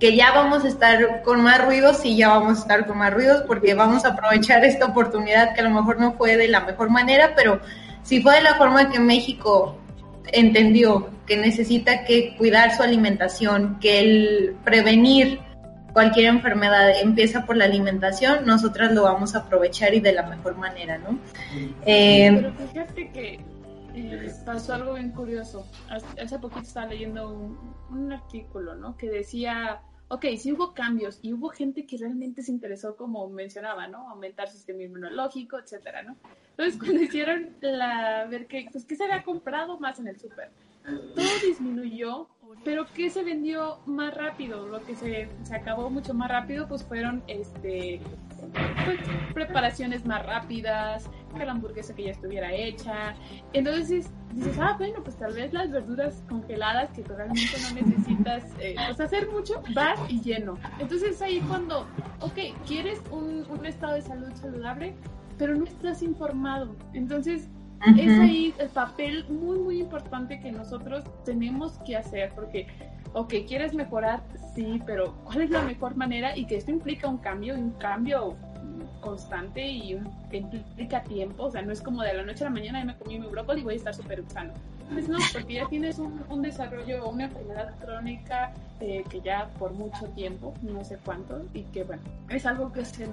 que ya vamos a estar con más ruidos y ya vamos a estar con más ruidos porque vamos a aprovechar esta oportunidad que a lo mejor no fue de la mejor manera, pero si fue de la forma que México entendió que necesita que cuidar su alimentación, que el prevenir cualquier enfermedad empieza por la alimentación, nosotras lo vamos a aprovechar y de la mejor manera, ¿no? Eh, Pero fíjate que eh, pasó algo bien curioso. Hace poquito estaba leyendo un, un, artículo, ¿no? Que decía, ok, sí hubo cambios y hubo gente que realmente se interesó, como mencionaba, ¿no? Aumentar su sistema inmunológico, etcétera, ¿no? Entonces, cuando hicieron la, ver que, pues, ¿qué se había comprado más en el súper? Todo disminuyó pero ¿qué se vendió más rápido? Lo que se, se acabó mucho más rápido, pues fueron este pues, preparaciones más rápidas, que la hamburguesa que ya estuviera hecha. Entonces dices, ah, bueno, pues tal vez las verduras congeladas que realmente no necesitas eh, pues hacer mucho, vas y lleno. Entonces ahí cuando, ok, quieres un, un estado de salud saludable, pero no estás informado. Entonces es ahí el papel muy, muy importante que nosotros tenemos que hacer, porque, ok, quieres mejorar, sí, pero ¿cuál es la mejor manera? Y que esto implica un cambio, un cambio constante y que implica tiempo, o sea, no es como de la noche a la mañana, ya me comí mi brócoli y voy a estar súper sano. Pues no, porque ya tienes un, un desarrollo, una enfermedad crónica eh, que ya por mucho tiempo, no sé cuánto, y que bueno, es algo que se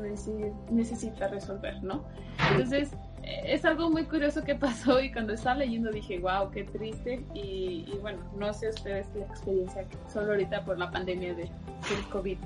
necesita resolver, ¿no? Entonces, es algo muy curioso que pasó y cuando estaba leyendo dije, wow, qué triste. Y, bueno, no sé ustedes la experiencia solo ahorita por la pandemia de, del COVID.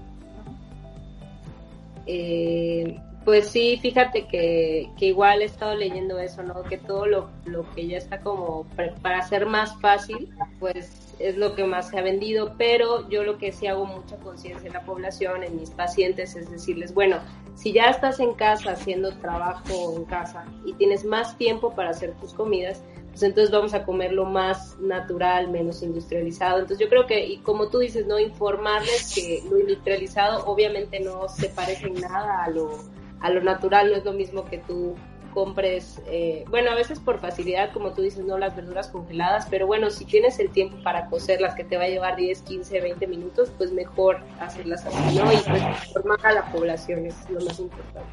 Eh, pues sí, fíjate que, que, igual he estado leyendo eso, ¿no? Que todo lo, lo que ya está como para hacer más fácil, pues es lo que más se ha vendido, pero yo lo que sí hago mucha conciencia en la población, en mis pacientes, es decirles, bueno, si ya estás en casa haciendo trabajo en casa y tienes más tiempo para hacer tus comidas, pues entonces vamos a comer lo más natural, menos industrializado. Entonces yo creo que, y como tú dices, no informarles que lo industrializado obviamente no se parece en nada a lo, a lo natural, no es lo mismo que tú compres, eh, bueno, a veces por facilidad, como tú dices, no las verduras congeladas, pero bueno, si tienes el tiempo para cocerlas, que te va a llevar 10, 15, 20 minutos, pues mejor hacerlas así, ¿no? Y pues formar a la población es lo más importante.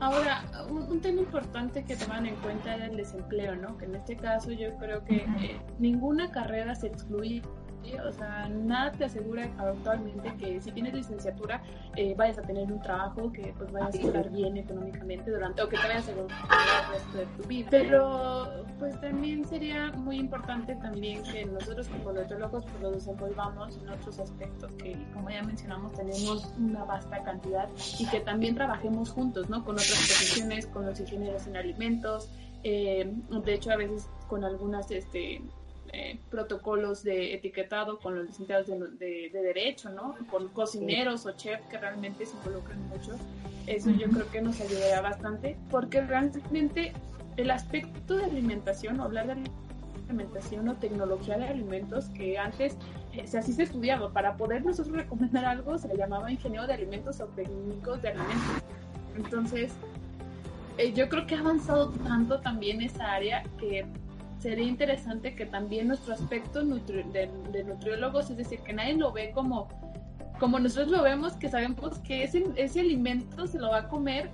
Ahora, un, tema importante que toman en cuenta es el desempleo, ¿no? Que en este caso yo creo que eh, ninguna carrera se excluye O sea, nada te asegura actualmente que si tienes licenciatura eh, vayas a tener un trabajo, que pues vayas a estar bien económicamente durante, o que te vayas a el resto de tu vida. Pero pues también sería muy importante también que nosotros como nutriólogos pues lo desenvolvamos en otros aspectos que como ya mencionamos tenemos una vasta cantidad y que también trabajemos juntos, ¿no? Con otras profesiones, con los ingenieros en alimentos, eh, de hecho a veces con algunas este eh, protocolos de etiquetado con los licenciados de, derecho, ¿no? Con cocineros o chefs que realmente se involucran mucho. Eso yo creo que nos ayudaría bastante porque realmente el aspecto de alimentación, hablar de alimentación o tecnología de alimentos que antes eh, así se estudiaba. Para poder nosotros recomendar algo se le llamaba ingeniero de alimentos o técnicos de alimentos. Entonces, eh, yo creo que ha avanzado tanto también esa área que sería interesante que también nuestro aspecto de, nutriólogos, es decir, que nadie lo ve como, como nosotros lo vemos, que sabemos que ese, ese alimento se lo va a comer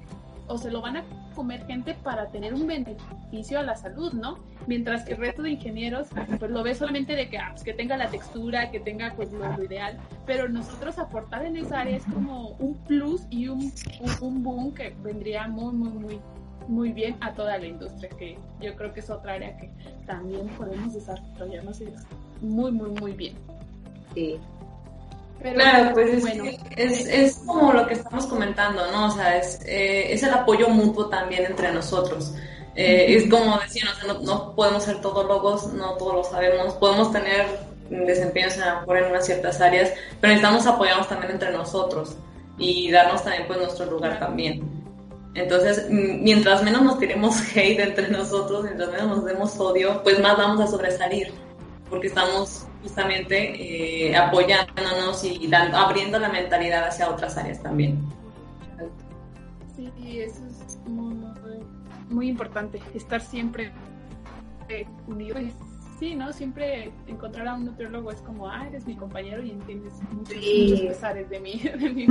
o se lo van a comer gente para tener un beneficio a la salud, ¿no? Mientras que el resto de ingenieros pues lo ve solamente de que, ah, pues, que tenga la textura, que tenga pues lo, ideal, pero nosotros aportar en esa área es como un plus y un, un boom que vendría muy, muy, muy muy bien a toda la industria, que yo creo que es otra área que también podemos desarrollarnos muy, muy, muy bien. Sí. claro, pues es, es, como lo que estamos comentando, ¿no? O sea, es, eh, es el apoyo mutuo también entre nosotros. Eh, es como decían, no, no, podemos ser todólogos, no todos lo sabemos, podemos tener desempeños en, en unas ciertas áreas, pero necesitamos apoyarnos también entre nosotros y darnos también pues nuestro lugar también. Entonces, mientras menos nos tiremos hate entre nosotros, mientras menos nos demos odio, pues más vamos a sobresalir, porque estamos justamente eh, apoyándonos y dando, abriendo la mentalidad hacia otras áreas también. Sí, eso es muy, muy importante, estar siempre unidos sí, ¿no? Siempre encontrar a un nutriólogo es como, ah, eres mi compañero y entiendes muchos, pesares de mí.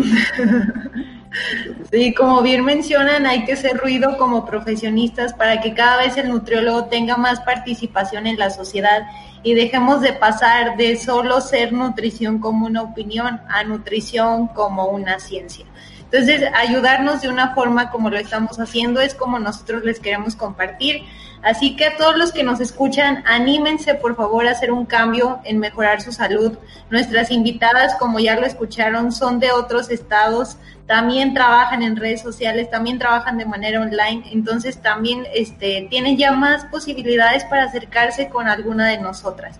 sí, como bien mencionan, hay que hacer ruido como profesionistas para que cada vez el nutriólogo tenga más participación en la sociedad y dejemos de pasar de solo ser nutrición como una opinión a nutrición como una ciencia. Entonces, ayudarnos de una forma como lo estamos haciendo es como nosotros les queremos compartir. Así que a todos los que nos escuchan, anímense por favor a hacer un cambio en mejorar su salud. Nuestras invitadas, como ya lo escucharon, son de otros estados, también trabajan en redes sociales, también trabajan de manera online, entonces también este, tienen ya más posibilidades para acercarse con alguna de nosotras.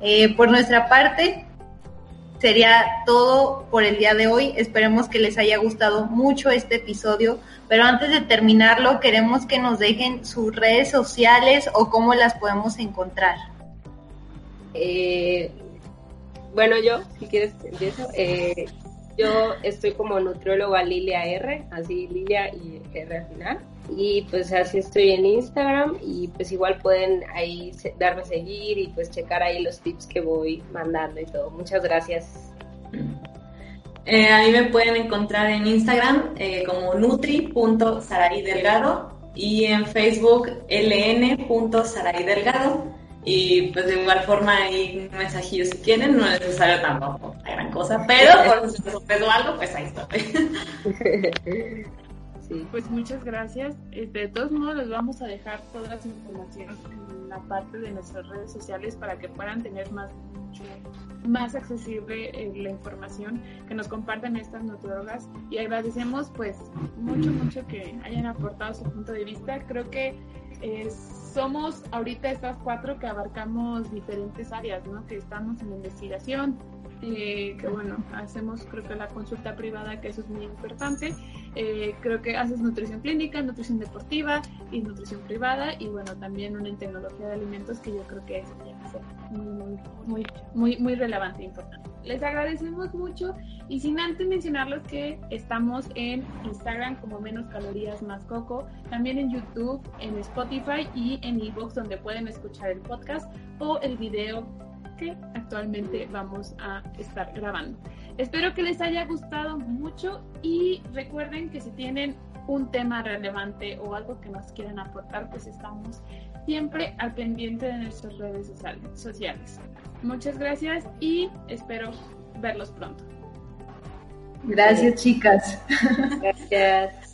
Eh, por nuestra parte, sería todo por el día de hoy. Esperemos que les haya gustado mucho este episodio, pero antes de terminarlo queremos que nos dejen sus redes sociales o cómo las podemos encontrar. Eh, bueno, yo, si quieres, empiezo. Eh, yo estoy como nutrióloga Lilia R, así Lilia y R al final. Y pues así estoy en Instagram y pues igual pueden ahí darme a seguir y pues checar ahí los tips que voy mandando y todo. Muchas gracias. Eh, a mí me pueden encontrar en Instagram eh, como nutri.saraydelgado y en Facebook ln.saraydelgado. Y pues de igual forma ahí un mensajillo si quieren, no es necesario tampoco la gran cosa, pero por si les algo, pues ahí estoy. Pues muchas gracias. Este, de todos modos, les vamos a dejar todas las informaciones en la parte de nuestras redes sociales para que puedan tener más, más accesible eh, la información que nos compartan estas nutriólogas. Y agradecemos, pues, mucho, mucho que hayan aportado su punto de vista. Creo que eh, somos ahorita estas cuatro que abarcamos diferentes áreas, ¿no? Que estamos en investigación, eh, que bueno, hacemos creo que la consulta privada, que eso es muy importante. Eh, creo que haces nutrición clínica, nutrición deportiva y nutrición privada y bueno, también una en tecnología de alimentos que yo creo que es muy, muy, muy, muy relevante e importante. Les agradecemos mucho y sin antes mencionarles que estamos en Instagram como menos calorías más coco, también en YouTube, en Spotify y en Evox donde pueden escuchar el podcast o el video que actualmente vamos a estar grabando. Espero que les haya gustado mucho y recuerden que si tienen un tema relevante o algo que nos quieran aportar, pues estamos siempre al pendiente de nuestras redes sociales. Muchas gracias y espero verlos pronto. Gracias, chicas. Gracias.